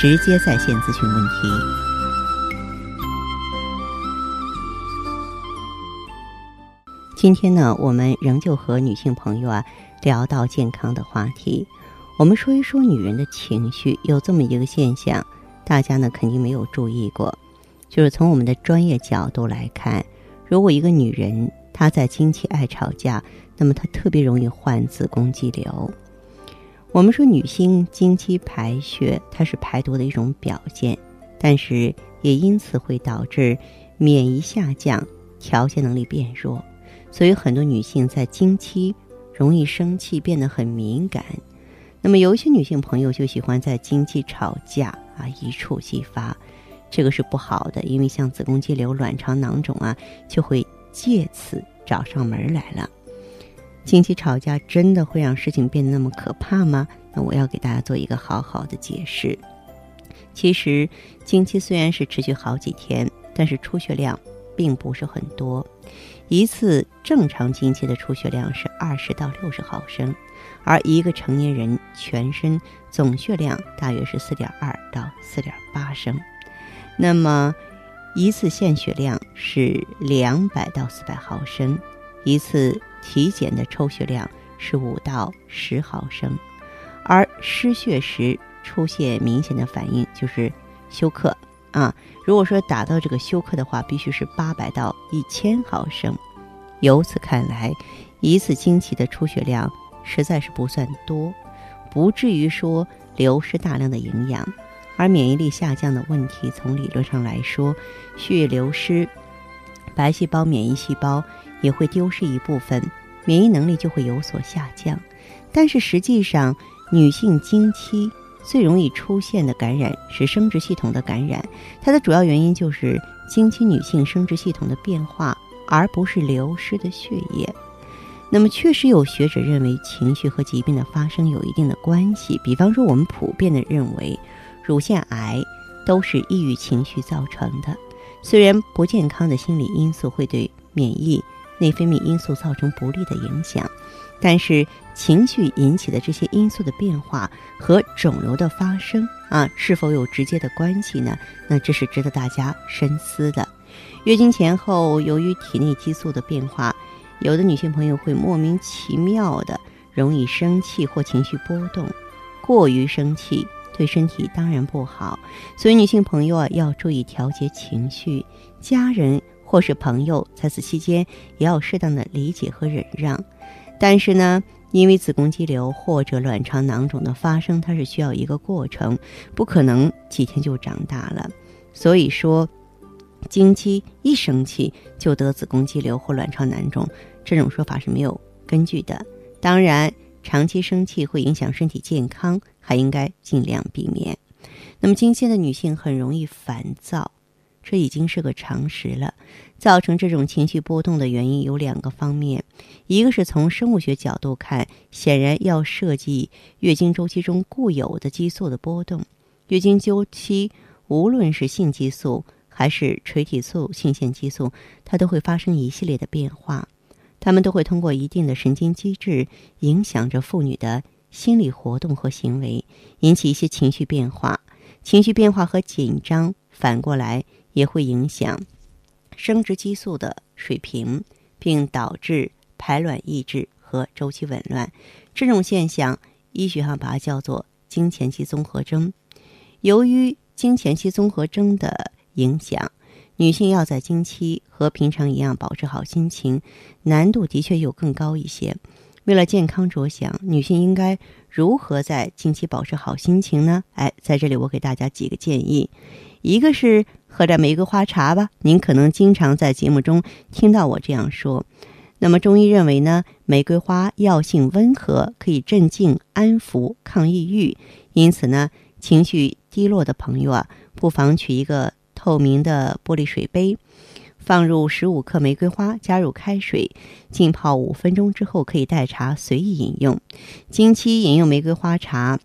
直接在线咨询问题。今天呢，我们仍旧和女性朋友啊聊到健康的话题。我们说一说女人的情绪，有这么一个现象，大家呢肯定没有注意过，就是从我们的专业角度来看，如果一个女人她在经期爱吵架，那么她特别容易患子宫肌瘤。我们说，女性经期排血，它是排毒的一种表现，但是也因此会导致免疫下降、调节能力变弱，所以很多女性在经期容易生气，变得很敏感。那么有一些女性朋友就喜欢在经期吵架啊，一触即发，这个是不好的，因为像子宫肌瘤、卵巢囊肿啊，就会借此找上门来了。经期吵架真的会让事情变得那么可怕吗？那我要给大家做一个好好的解释。其实，经期虽然是持续好几天，但是出血量并不是很多。一次正常经期的出血量是二十到六十毫升，而一个成年人全身总血量大约是四点二到四点八升。那么，一次献血量是两百到四百毫升，一次。体检的抽血量是五到十毫升，而失血时出现明显的反应就是休克啊。如果说达到这个休克的话，必须是八百到一千毫升。由此看来，一次经期的出血量实在是不算多，不至于说流失大量的营养。而免疫力下降的问题，从理论上来说，血液流失，白细胞、免疫细胞。也会丢失一部分免疫能力，就会有所下降。但是实际上，女性经期最容易出现的感染是生殖系统的感染，它的主要原因就是经期女性生殖系统的变化，而不是流失的血液。那么，确实有学者认为情绪和疾病的发生有一定的关系。比方说，我们普遍的认为，乳腺癌都是抑郁情绪造成的。虽然不健康的心理因素会对免疫内分泌因素造成不利的影响，但是情绪引起的这些因素的变化和肿瘤的发生啊，是否有直接的关系呢？那这是值得大家深思的。月经前后，由于体内激素的变化，有的女性朋友会莫名其妙的容易生气或情绪波动，过于生气对身体当然不好，所以女性朋友啊要注意调节情绪，家人。或是朋友，在此期间也要适当的理解和忍让。但是呢，因为子宫肌瘤或者卵巢囊肿的发生，它是需要一个过程，不可能几天就长大了。所以说，经期一生气就得子宫肌瘤或卵巢囊肿，这种说法是没有根据的。当然，长期生气会影响身体健康，还应该尽量避免。那么，经期的女性很容易烦躁。这已经是个常识了。造成这种情绪波动的原因有两个方面，一个是从生物学角度看，显然要涉及月经周期中固有的激素的波动。月经周期无论是性激素还是垂体素、性腺激素，它都会发生一系列的变化，它们都会通过一定的神经机制影响着妇女的心理活动和行为，引起一些情绪变化。情绪变化和紧张反过来。也会影响生殖激素的水平，并导致排卵抑制和周期紊乱。这种现象，医学上把它叫做经前期综合征。由于经前期综合征的影响，女性要在经期和平常一样保持好心情，难度的确又更高一些。为了健康着想，女性应该如何在经期保持好心情呢？哎，在这里我给大家几个建议，一个是。喝点玫瑰花茶吧。您可能经常在节目中听到我这样说。那么中医认为呢，玫瑰花药性温和，可以镇静、安抚、抗抑郁。因此呢，情绪低落的朋友啊，不妨取一个透明的玻璃水杯，放入十五克玫瑰花，加入开水，浸泡五分钟之后，可以代茶随意饮用。经期饮用玫瑰花茶，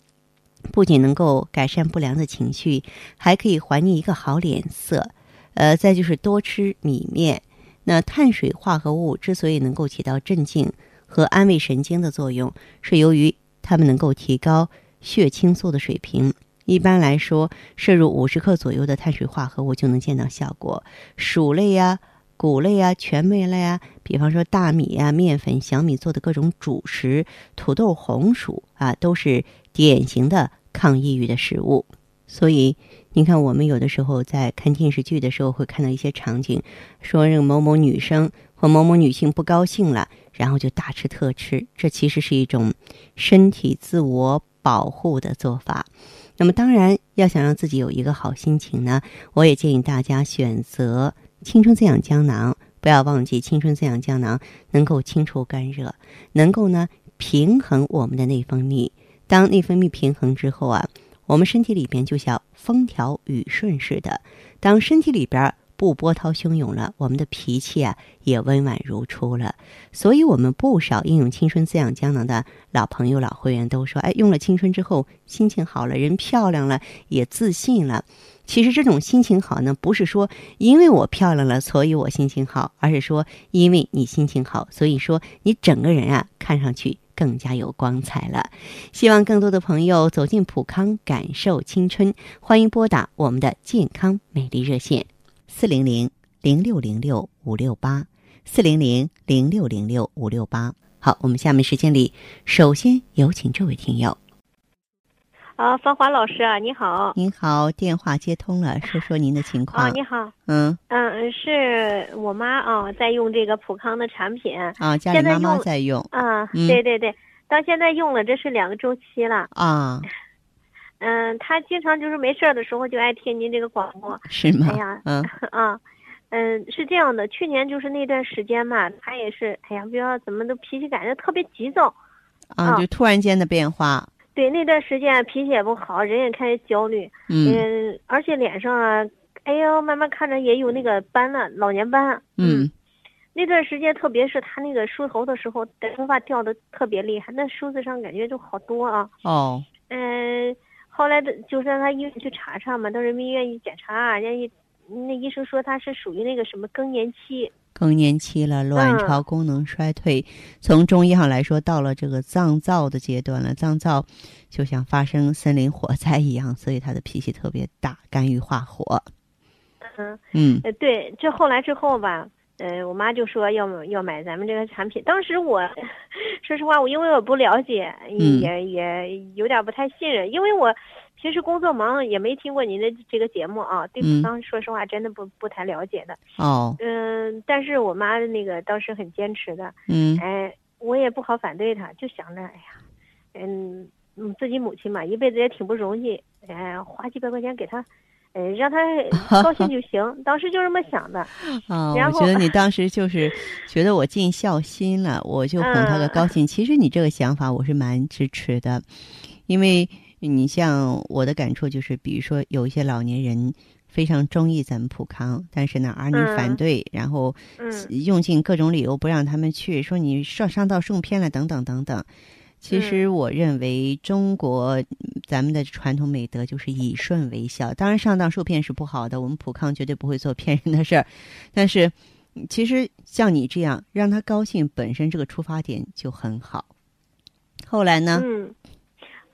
不仅能够改善不良的情绪，还可以还你一个好脸色。呃，再就是多吃米面。那碳水化合物之所以能够起到镇静和安慰神经的作用，是由于它们能够提高血清素的水平。一般来说，摄入五十克左右的碳水化合物就能见到效果。薯类呀、谷类呀、全麦类啊，比方说大米呀、面粉、小米做的各种主食，土豆、红薯啊，都是典型的抗抑郁的食物。所以，你看，我们有的时候在看电视剧的时候，会看到一些场景，说这个某某女生或某某女性不高兴了，然后就大吃特吃，这其实是一种身体自我保护的做法。那么，当然要想让自己有一个好心情呢，我也建议大家选择青春滋养胶囊。不要忘记，青春滋养胶囊能够清除干热，能够呢平衡我们的内分泌。当内分泌平衡之后啊。我们身体里边就像风调雨顺似的，当身体里边不波涛汹涌了，我们的脾气啊也温婉如初了。所以，我们不少应用青春滋养胶囊的老朋友、老会员都说：“哎，用了青春之后，心情好了，人漂亮了，也自信了。”其实，这种心情好呢，不是说因为我漂亮了，所以我心情好，而是说因为你心情好，所以说你整个人啊看上去。更加有光彩了，希望更多的朋友走进普康，感受青春。欢迎拨打我们的健康美丽热线：四零零零六零六五六八，四零零零六零六五六八。好，我们下面时间里，首先有请这位听友。啊，芳华老师啊，你好！您好，电话接通了，说说您的情况。啊，你好。嗯嗯，是我妈啊，在用这个普康的产品。啊，家里妈妈在用。啊，对对对，到现在用了，这是两个周期了。啊。嗯，他经常就是没事儿的时候就爱听您这个广播。是吗？哎呀，嗯 啊，嗯，是这样的，去年就是那段时间嘛，他也是，哎呀，不知道怎么的脾气感觉特别急躁。啊，就突然间的变化。对那段时间脾气也不好，人也开始焦虑，嗯，而且脸上啊，哎呦，慢慢看着也有那个斑了，老年斑。嗯，那段时间，特别是他那个梳头的时候，头发掉的特别厉害，那梳子上感觉就好多啊。哦。嗯，后来的就是让他医院去查查嘛，到人民医院一检查，人家一那医生说他是属于那个什么更年期。更年期了，卵巢功能衰退。从中医上来说，到了这个脏燥的阶段了。脏燥就像发生森林火灾一样，所以他的脾气特别大，肝郁化火。嗯嗯，呃，对，这后来之后吧，呃，我妈就说要要买咱们这个产品。当时我 说实话，我因为我不了解，也也有点不太信任，因为我。平时工作忙，也没听过您的这个节目啊。对普康，说实话，真的不不太了解的。哦。嗯，但是我妈那个倒是很坚持的。嗯。哎，我也不好反对她，就想着，哎呀，嗯嗯，自己母亲嘛，一辈子也挺不容易，哎，花几百块钱给她，呃，让他 高兴就行。当时就这么想的。啊，我觉得你当时就是觉得我尽孝心了，我就哄他个高兴。其实你这个想法我是蛮支持的，因为。你像我的感触就是，比如说有一些老年人非常中意咱们普康，但是呢儿女反对，然后用尽各种理由不让他们去，说你上上当受骗了等等等等。其实我认为中国咱们的传统美德就是以顺为孝，当然上当受骗是不好的，我们普康绝对不会做骗人的事儿。但是其实像你这样让他高兴，本身这个出发点就很好。后来呢？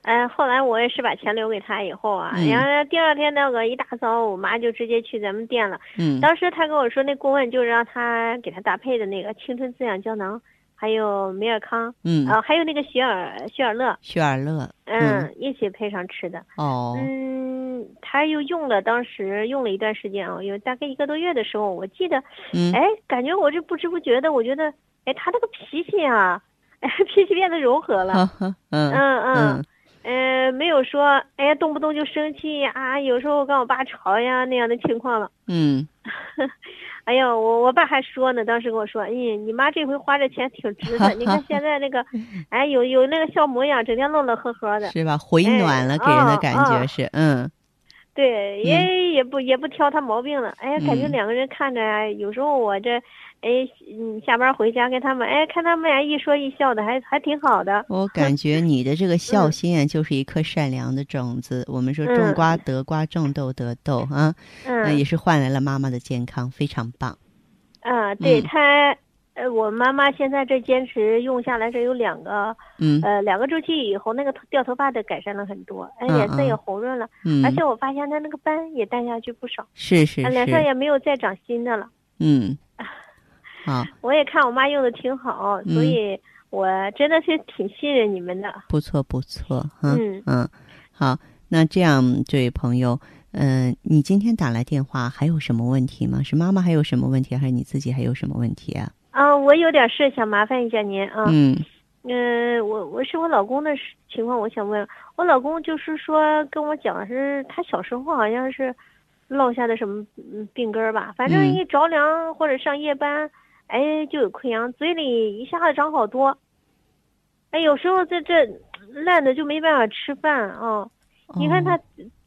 哎，后来我也是把钱留给他以后啊，然后第二天那个一大早，我妈就直接去咱们店了。嗯。当时他跟我说，那顾问就是让他给他搭配的那个青春滋养胶囊，还有美尔康。嗯。啊，还有那个雪尔雪尔乐。雪尔乐。嗯，一起配上吃的。哦。嗯，他又用了，当时用了一段时间啊，有大概一个多月的时候，我记得，嗯哎，感觉我这不知不觉的，我觉得，哎，他那个脾气啊，哎，脾气变得柔和了。嗯嗯嗯。嗯，没有说，哎呀，动不动就生气啊，有时候跟我爸吵呀那样的情况了。嗯，哎呀，我我爸还说呢，当时跟我说，哎，你妈这回花这钱挺值的。你看现在那个，哎，有有那个笑模样，整天乐乐呵呵的，是吧？回暖了，给人的感觉是，嗯。对，也也不也不挑他毛病了。哎呀，感觉两个人看着，有时候我这，哎，嗯，下班回家跟他们，哎，看他们俩一说一笑的，还还挺好的。我感觉 你的这个孝心啊就是一颗善良的种子。我们说种瓜得瓜，种豆得豆啊，嗯，也是换来了妈妈的健康，非常棒。啊，对他。呃，我妈妈现在这坚持用下来，这有两个，嗯，呃，两个周期以后，那个掉头发的改善了很多，哎，脸色也红润了，嗯，而且我发现她那个斑也淡下去不少，是是是，脸上也没有再长新的了，嗯，好，我也看我妈用的挺好，所以我真的是挺信任你们的，不错不错，嗯嗯，好，那这样这位朋友，嗯，你今天打来电话还有什么问题吗？是妈妈还有什么问题，还是你自己还有什么问题啊？啊，我有点事想麻烦一下您啊。嗯。嗯，我我是我老公的情况，我想问我老公，就是说跟我讲是他小时候好像是落下的什么病根儿吧，反正一着凉或者上夜班，哎就有溃疡，嘴里一下子长好多。哎，有时候在这烂的就没办法吃饭啊。你看他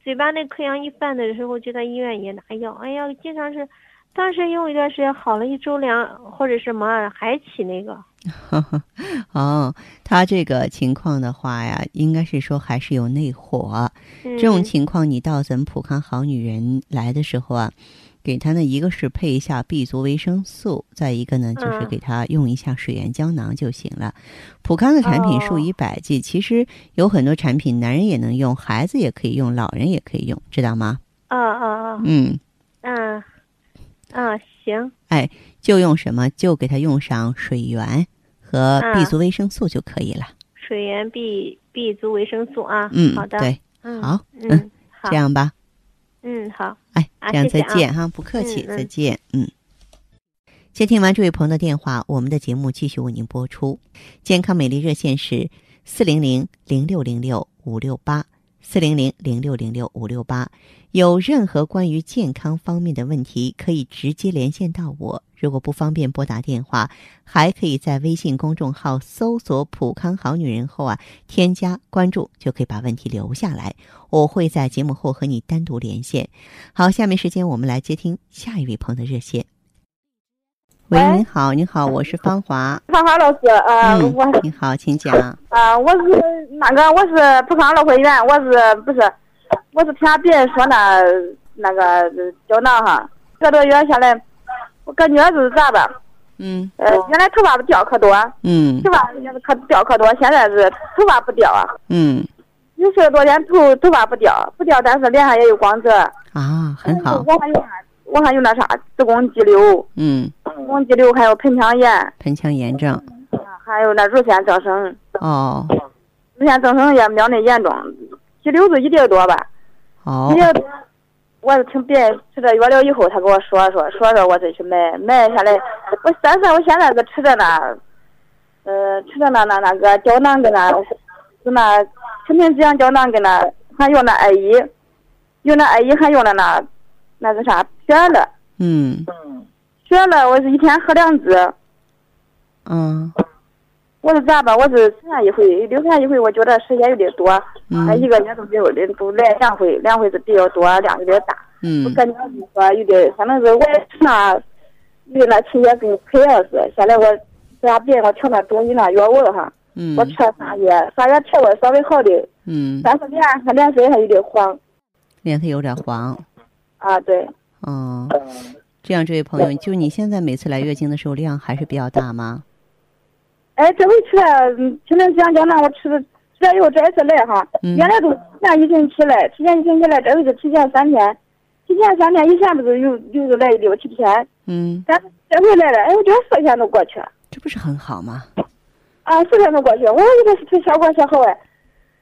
嘴巴那溃疡一犯的时候，就在医院也拿药，哎呀，经常是。当时用一段时间好了一周两或者什么还起那个，哦，他这个情况的话呀，应该是说还是有内火。这种情况你到咱们普康好女人来的时候啊，给他呢一个是配一下 B 族维生素，再一个呢就是给他用一下水源胶囊就行了。普康的产品数以百计，其实有很多产品男人也能用，孩子也可以用，老人也可以用，知道吗？啊啊啊！嗯嗯。啊，行，哎，就用什么？就给他用上水源和 B 族维生素就可以了。水源 B B 族维生素啊，嗯，好的，对，嗯好，嗯，这样吧，嗯，好，哎，这样再见哈，不客气，再见，嗯。接听完这位朋友的电话，我们的节目继续为您播出。健康美丽热线是四零零零六零六五六八。四零零零六零六五六八，有任何关于健康方面的问题，可以直接连线到我。如果不方便拨打电话，还可以在微信公众号搜索“普康好女人”后啊，添加关注，就可以把问题留下来。我会在节目后和你单独连线。好，下面时间我们来接听下一位朋友的热线。喂，您好，您好，我是芳华。芳华老师，呃，我你好，请讲。啊，我是那个，我是普康老会员，我是不是？我是听别人说那那个胶囊哈，这多月下来，我感觉就是咋吧？嗯。呃，原来头发不掉可多。嗯。头发可掉可多，现在是头发不掉啊。嗯。有十多天头头发不掉，不掉，但是脸上也有光泽。啊，很好。我还有啥？我还有那啥，子宫肌瘤。嗯。子宫肌瘤还有盆腔炎，盆腔炎症，还有那乳腺增生。哦，乳腺增生也没那严重，肌瘤是一点多吧。哦。一点多，我是听别人吃这药了以后，他给我说说说说，我再去买买下来。我但是我现在是吃的那，呃，吃的那那那个胶囊跟那，就那成品滋养胶囊跟那还用那艾依，用那艾依还用的那，那个啥血乐。嗯。血乐，我是一天喝两支。嗯。我是这样吧？我是十天一回，六天一回，我觉得时间有点多。嗯。一个月都没有的，都来两回，两回是比较多，量有点大。嗯。我感觉是说有点，反正是我吃那，有那期也跟溃疡似的。现在我给俺别人我调那中医那药丸哈。嗯。我吃了三月，三月调的稍微好点。嗯。但是脸还脸色还有点黄。脸色有点黄。啊，对。嗯。这样，这位朋友，就你现在每次来月经的时候量还是比较大吗？哎，这回去了，今天讲胶囊，我吃的吃了这一次来哈，原来都提前一星期来，提前一星期来，这回是提前三天，提前三天以前不是有有时来六七天，嗯，但是这回来了，哎，我觉得四天都过去了，这不是很好吗？啊，四天都过去，我这个是效果挺好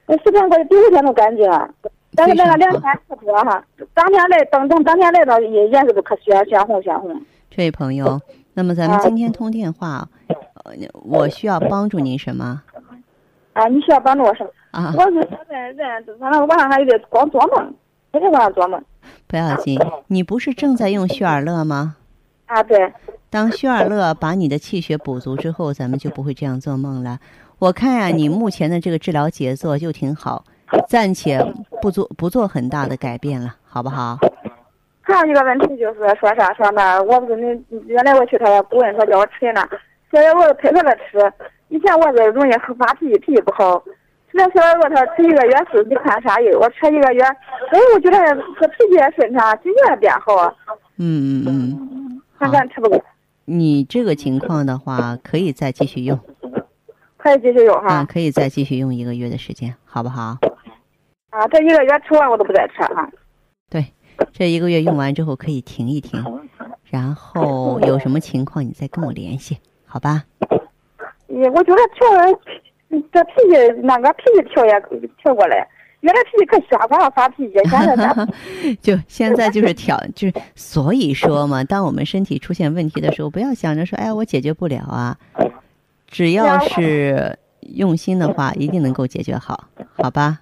哎，四天过去，第五天都干净了。但是那个两天不多哈，当天来等等，当天来到也也是不可鲜鲜红鲜红。这位朋友，那么咱们今天通电话，呃，我需要帮助您什么？啊，你需要帮助我什么？啊，我是现在人，反正晚上还有点光做梦，天天晚上做梦。不要紧，你不是正在用血尔乐吗？啊，对。当血尔乐把你的气血补足之后，咱们就不会这样做梦了。我看呀，你目前的这个治疗节奏就挺好，暂且不做不做很大的改变了，好不好？还有一个问题就是说啥说那，我不是你原来我去他那顾问说叫我吃那，现在我配合他吃。以前我是容易发脾气，脾气不好。现在小我他吃一个月是，你看啥药？我吃一个月，哎，我觉得他脾气也顺畅，心情也变好。嗯嗯嗯。看看吃不够。你这个情况的话，可以再继续用。可以继续用哈。啊，可以再继续用一个月的时间，好不好？啊，这一个月吃完我都不再吃哈。对，这一个月用完之后可以停一停，然后有什么情况你再跟我联系，好吧？嗯，我觉得调这脾气那个脾气调也调过来。原来脾气可小，光发脾气，现 在 就现在就是调，就是所以说嘛，当我们身体出现问题的时候，不要想着说，哎，我解决不了啊，只要是用心的话，一定能够解决好，好吧？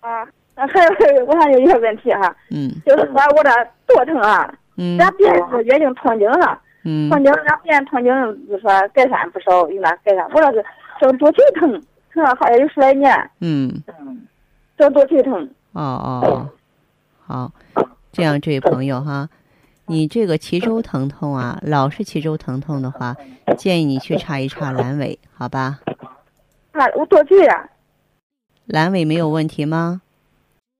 啊，还有我还有一个问题哈，嗯，就是说我这肚疼啊，嗯，咱别是月经痛经哈，嗯，痛经咱别人痛经就说改善不少，有那改善，我那是这肚脐疼，疼了好像有十来年，嗯嗯。这肚脐疼。哦哦，好，这样这位朋友哈，你这个脐周疼痛啊，老是脐周疼痛的话，建议你去查一查阑尾，好吧？啊，我肚脐呀。阑尾没有问题吗？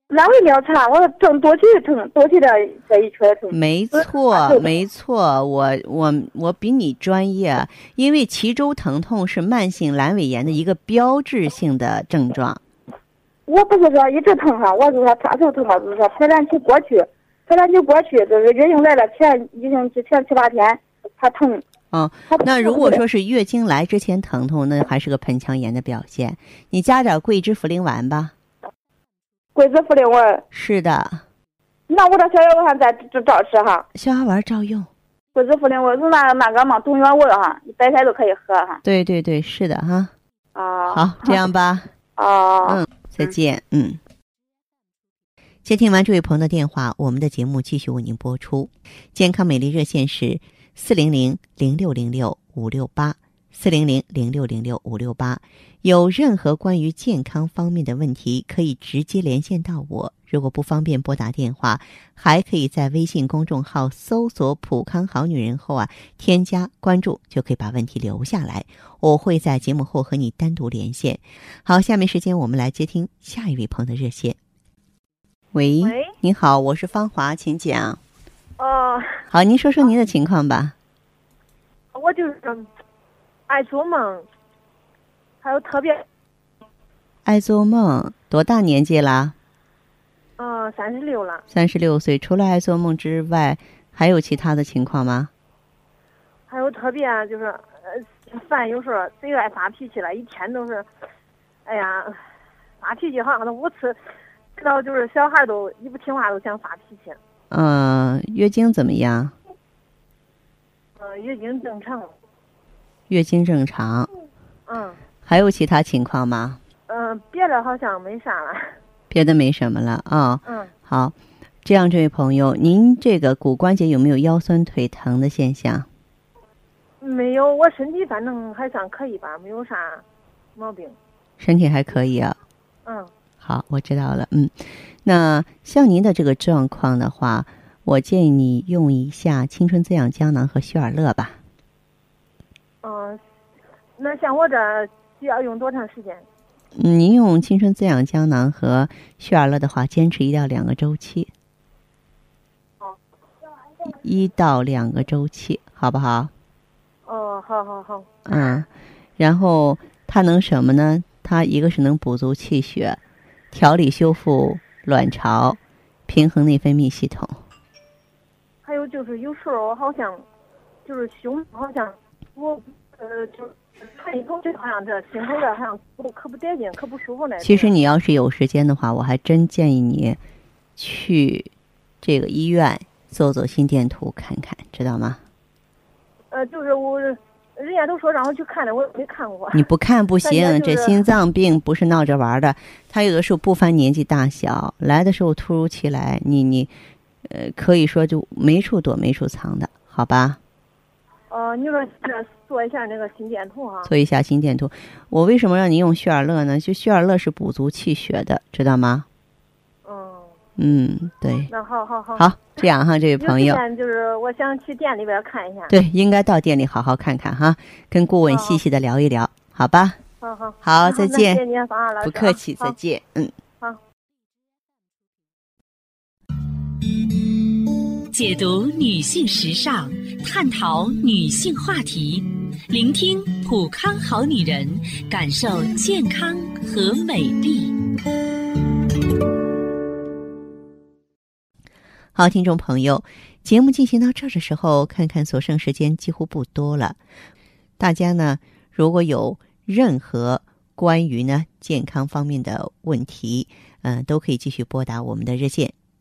阑尾没有查，我正多去疼，多去这这一圈疼。没错，没错，我我我比你专业，因为脐周疼痛是慢性阑尾炎的一个标志性的症状。我不是说一直疼哈，我是说啥时候疼嘛？就是说排卵期过去，排卵期过去就是月经来了前一星期前七八天，它疼。嗯，那如果说是月经来之前疼痛，那还是个盆腔炎的表现。你加点桂枝茯苓丸吧。桂子茯苓丸。是的。那我这小药丸再照吃哈。小药丸照用。桂子茯苓丸是那那个嘛，东药丸哈，你白天都可以喝哈。对对对，是的哈。啊。好，这样吧。啊。嗯。再见，嗯。接听完这位朋友的电话，我们的节目继续为您播出。健康美丽热线是四零零零六零六五六八四零零零六零六五六八。有任何关于健康方面的问题，可以直接连线到我。如果不方便拨打电话，还可以在微信公众号搜索“普康好女人”后啊，添加关注，就可以把问题留下来。我会在节目后和你单独连线。好，下面时间我们来接听下一位朋友的热线。喂，你好，我是芳华，请讲。哦，好，您说说您的情况吧。我就是爱做梦，还有特别爱做梦，多大年纪啦？嗯，三十六了。三十六岁，除了爱做梦之外，还有其他的情况吗？还有特别就是，呃，烦，有时候贼爱发脾气了，一天都是，哎呀，发脾气好像都五次，知道就是小孩都一不听话都想发脾气。嗯，月经怎么样？嗯，月经正常。月经正常。嗯。还有其他情况吗？嗯，别的好像没啥了。别的没什么了啊。嗯。好，这样，这位朋友，您这个骨关节有没有腰酸腿疼的现象？没有，我身体反正还算可以吧，没有啥毛病。身体还可以啊。嗯。好，我知道了。嗯，那像您的这个状况的话，我建议你用一下青春滋养胶囊和旭尔乐吧。嗯，那像我这需要用多长时间？您用青春滋养胶囊和旭尔乐的话，坚持一到两个周期。一到两个周期，好不好？哦，好好好。嗯，然后它能什么呢？它一个是能补足气血，调理修复卵巢，平衡内分泌系统。还有就是有时候好像就是胸好像我呃就。看一口就好像这心口这好像可不得劲，可不舒服呢。其实你要是有时间的话，我还真建议你去这个医院做做心电图看看，知道吗？呃，就是我，人家都说让我去看的，我也没看过。你不看不 行，这心脏病不是闹着玩的。他有的时候不分年纪大小，来的时候突如其来，你你，呃，可以说就没处躲没处藏的，好吧？哦，你说这做一下那个心电图哈。做一下心电图。我为什么让你用血尔乐呢？就血尔乐是补足气血的，知道吗？嗯。嗯，对。那好好好。好，这样哈，这位朋友。就是我想去店里边看一下。对，应该到店里好好看看哈，跟顾问细细的聊一聊，好吧？好好。好，再见。谢谢您，方老师。不客气，再见。嗯。解读女性时尚，探讨女性话题，聆听普康好女人，感受健康和美丽。好，听众朋友，节目进行到这儿的时候，看看所剩时间几乎不多了。大家呢，如果有任何关于呢健康方面的问题，嗯，都可以继续拨打我们的热线。